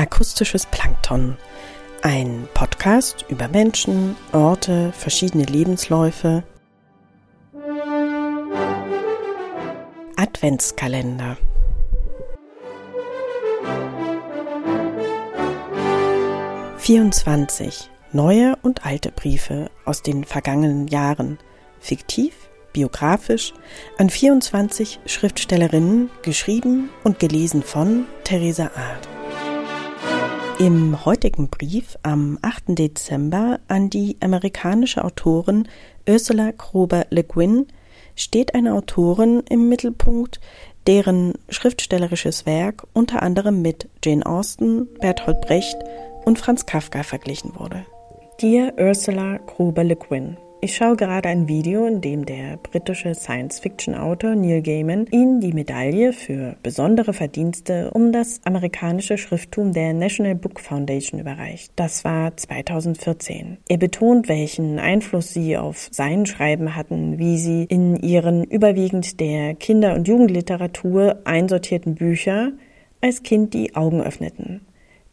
Akustisches Plankton. Ein Podcast über Menschen, Orte, verschiedene Lebensläufe. Adventskalender. Vierundzwanzig neue und alte Briefe aus den vergangenen Jahren, fiktiv, biografisch, an 24 Schriftstellerinnen, geschrieben und gelesen von Theresa Art. Im heutigen Brief am 8. Dezember an die amerikanische Autorin Ursula Krober Le Guin steht eine Autorin im Mittelpunkt, deren schriftstellerisches Werk unter anderem mit Jane Austen, Bertolt Brecht und Franz Kafka verglichen wurde. Dear Ursula Krober Le Guin ich schaue gerade ein Video, in dem der britische Science-Fiction-Autor Neil Gaiman ihn die Medaille für besondere Verdienste um das amerikanische Schrifttum der National Book Foundation überreicht. Das war 2014. Er betont, welchen Einfluss sie auf sein Schreiben hatten, wie sie in ihren überwiegend der Kinder- und Jugendliteratur einsortierten Bücher als Kind die Augen öffneten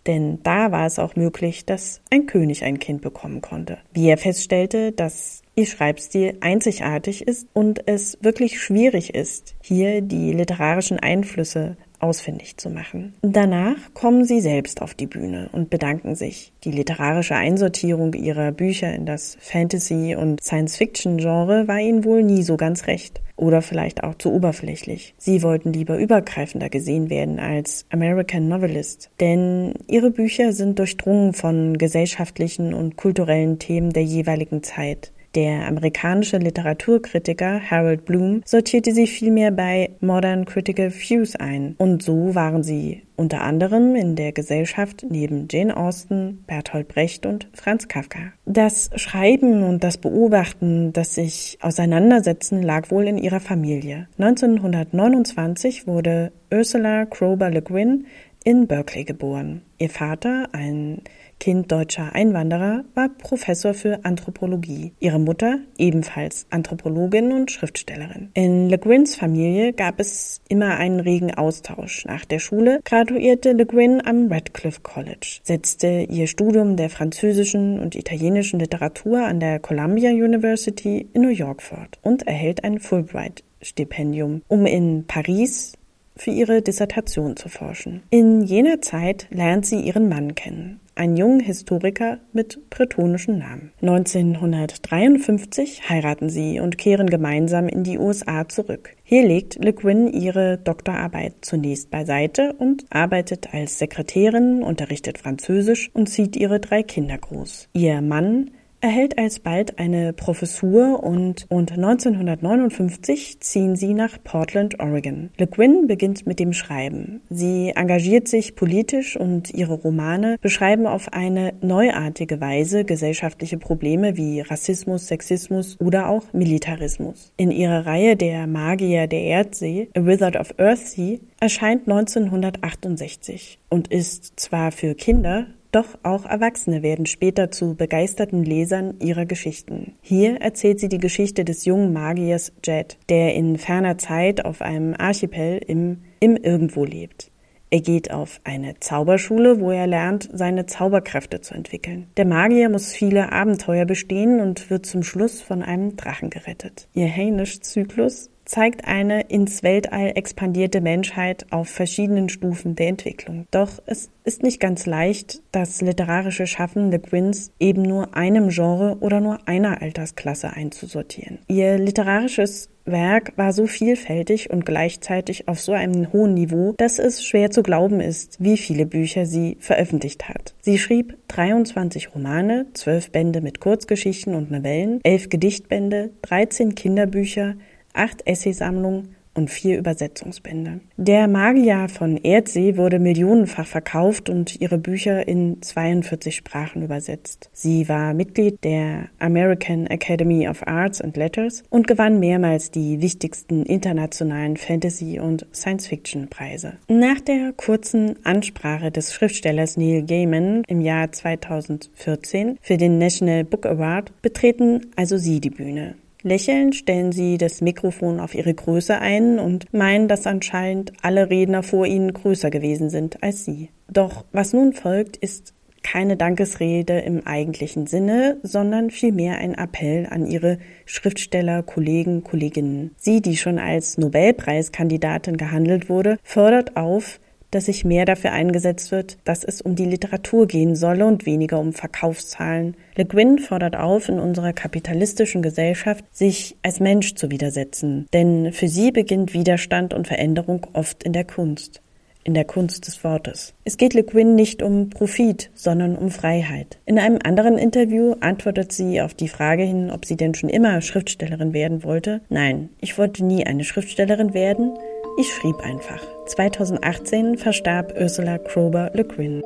denn da war es auch möglich, dass ein König ein Kind bekommen konnte. Wie er feststellte, dass ihr Schreibstil einzigartig ist und es wirklich schwierig ist, hier die literarischen Einflüsse ausfindig zu machen. Danach kommen sie selbst auf die Bühne und bedanken sich. Die literarische Einsortierung ihrer Bücher in das Fantasy- und Science-Fiction-Genre war ihnen wohl nie so ganz recht oder vielleicht auch zu oberflächlich. Sie wollten lieber übergreifender gesehen werden als American Novelist, denn ihre Bücher sind durchdrungen von gesellschaftlichen und kulturellen Themen der jeweiligen Zeit. Der amerikanische Literaturkritiker Harold Bloom sortierte sie vielmehr bei Modern Critical Views ein. Und so waren sie unter anderem in der Gesellschaft neben Jane Austen, Bertolt Brecht und Franz Kafka. Das Schreiben und das Beobachten, das sich auseinandersetzen, lag wohl in ihrer Familie. 1929 wurde Ursula Krober Le Guin in Berkeley geboren. Ihr Vater, ein Kind deutscher Einwanderer, war Professor für Anthropologie. Ihre Mutter ebenfalls Anthropologin und Schriftstellerin. In Le Guins Familie gab es immer einen regen Austausch. Nach der Schule graduierte Le Guin am Radcliffe College, setzte ihr Studium der französischen und italienischen Literatur an der Columbia University in New York fort und erhält ein Fulbright-Stipendium, um in Paris für ihre Dissertation zu forschen. In jener Zeit lernt sie ihren Mann kennen einen jungen Historiker mit bretonischen Namen. 1953 heiraten sie und kehren gemeinsam in die USA zurück. Hier legt Le Guin ihre Doktorarbeit zunächst beiseite und arbeitet als Sekretärin, unterrichtet Französisch und zieht ihre drei Kinder groß. Ihr Mann erhält alsbald eine Professur und, und 1959 ziehen sie nach Portland, Oregon. Le Guin beginnt mit dem Schreiben. Sie engagiert sich politisch und ihre Romane beschreiben auf eine neuartige Weise gesellschaftliche Probleme wie Rassismus, Sexismus oder auch Militarismus. In ihrer Reihe Der Magier der Erdsee, A Wizard of Earthsea, erscheint 1968 und ist zwar für Kinder doch auch Erwachsene werden später zu begeisterten Lesern ihrer Geschichten. Hier erzählt sie die Geschichte des jungen Magiers Jet, der in ferner Zeit auf einem Archipel im, im Irgendwo lebt. Er geht auf eine Zauberschule, wo er lernt, seine Zauberkräfte zu entwickeln. Der Magier muss viele Abenteuer bestehen und wird zum Schluss von einem Drachen gerettet. Ihr Hainisch-Zyklus zeigt eine ins Weltall expandierte Menschheit auf verschiedenen Stufen der Entwicklung. Doch es ist nicht ganz leicht, das literarische Schaffen Le Guins eben nur einem Genre oder nur einer Altersklasse einzusortieren. Ihr literarisches Werk war so vielfältig und gleichzeitig auf so einem hohen Niveau, dass es schwer zu glauben ist, wie viele Bücher sie veröffentlicht hat. Sie schrieb 23 Romane, 12 Bände mit Kurzgeschichten und Novellen, 11 Gedichtbände, 13 Kinderbücher, acht Essaysammlungen und vier Übersetzungsbände. Der Magier von Erdsee wurde millionenfach verkauft und ihre Bücher in 42 Sprachen übersetzt. Sie war Mitglied der American Academy of Arts and Letters und gewann mehrmals die wichtigsten internationalen Fantasy- und Science-Fiction-Preise. Nach der kurzen Ansprache des Schriftstellers Neil Gaiman im Jahr 2014 für den National Book Award betreten also sie die Bühne. Lächelnd stellen sie das Mikrofon auf ihre Größe ein und meinen, dass anscheinend alle Redner vor ihnen größer gewesen sind als sie. Doch was nun folgt, ist keine Dankesrede im eigentlichen Sinne, sondern vielmehr ein Appell an ihre Schriftsteller, Kollegen, Kolleginnen. Sie, die schon als Nobelpreiskandidatin gehandelt wurde, fordert auf, dass sich mehr dafür eingesetzt wird, dass es um die Literatur gehen solle und weniger um Verkaufszahlen. Le Guin fordert auf, in unserer kapitalistischen Gesellschaft sich als Mensch zu widersetzen, denn für sie beginnt Widerstand und Veränderung oft in der Kunst in der Kunst des Wortes. Es geht Le Guin nicht um Profit, sondern um Freiheit. In einem anderen Interview antwortet sie auf die Frage hin, ob sie denn schon immer Schriftstellerin werden wollte. Nein, ich wollte nie eine Schriftstellerin werden. Ich schrieb einfach. 2018 verstarb Ursula Krober Le Guin.